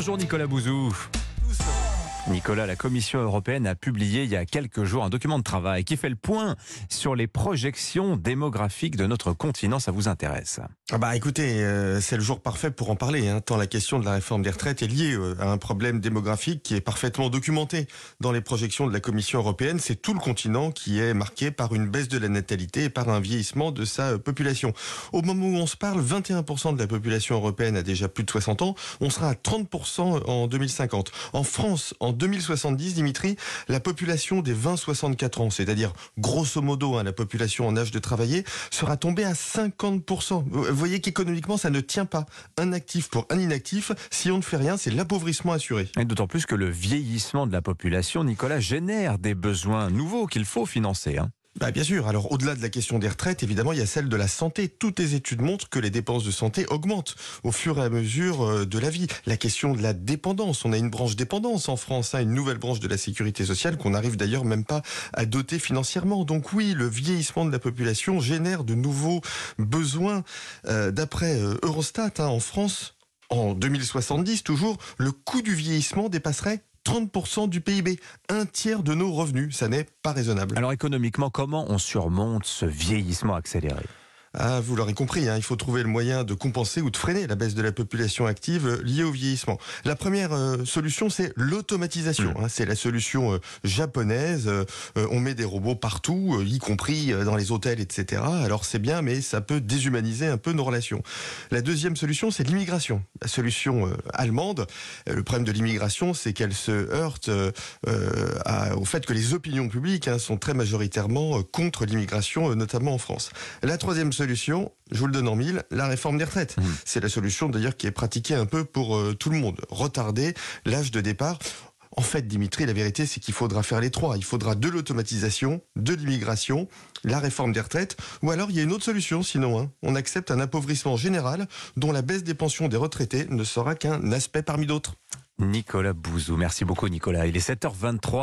Bonjour Nicolas Bouzou. Nicolas, la Commission européenne a publié il y a quelques jours un document de travail qui fait le point sur les projections démographiques de notre continent. Ça vous intéresse? Ah bah écoutez, euh, c'est le jour parfait pour en parler, hein, tant la question de la réforme des retraites est liée euh, à un problème démographique qui est parfaitement documenté dans les projections de la Commission européenne. C'est tout le continent qui est marqué par une baisse de la natalité et par un vieillissement de sa euh, population. Au moment où on se parle, 21% de la population européenne a déjà plus de 60 ans. On sera à 30% en 2050. En France, en 2070, Dimitri, la population des 20-64 ans, c'est-à-dire grosso modo hein, la population en âge de travailler, sera tombée à 50% voyez qu'économiquement, ça ne tient pas. Un actif pour un inactif, si on ne fait rien, c'est l'appauvrissement assuré. Et d'autant plus que le vieillissement de la population, Nicolas, génère des besoins nouveaux qu'il faut financer. Hein. Bah bien sûr. Alors au-delà de la question des retraites, évidemment, il y a celle de la santé. Toutes les études montrent que les dépenses de santé augmentent au fur et à mesure euh, de la vie. La question de la dépendance. On a une branche dépendance en France, hein, une nouvelle branche de la sécurité sociale qu'on n'arrive d'ailleurs même pas à doter financièrement. Donc oui, le vieillissement de la population génère de nouveaux besoins. Euh, d'après euh, Eurostat, hein, en France, en 2070 toujours, le coût du vieillissement dépasserait 30% du PIB, un tiers de nos revenus. Ça n'est pas raisonnable. Alors économiquement, comment on surmonte ce vieillissement accéléré? Ah, vous l'aurez compris, hein, il faut trouver le moyen de compenser ou de freiner la baisse de la population active euh, liée au vieillissement. La première euh, solution, c'est l'automatisation. Mmh. Hein, c'est la solution euh, japonaise. on met des robots partout, y compris dans les hôtels, etc. Alors c'est bien, mais ça peut déshumaniser un peu nos relations. La deuxième solution, c'est l'immigration. La solution allemande, le problème de l'immigration, c'est qu'elle se heurte au fait que les opinions publiques hein, sont très majoritairement contre l'immigration, notamment en France. La troisième solution, je vous le donne en mille, la réforme des retraites. Mmh. C'est la solution d'ailleurs qui est pratiquée un peu pour euh, tout le monde. Retarder l'âge de départ. En fait, Dimitri, la vérité, c'est qu'il faudra faire les trois. Il faudra de l'automatisation, de l'immigration, la réforme des retraites, ou alors il y a une autre solution, sinon hein. on accepte un appauvrissement général dont la baisse des pensions des retraités ne sera qu'un aspect parmi d'autres. Nicolas Bouzou, merci beaucoup Nicolas. Il est 7h23.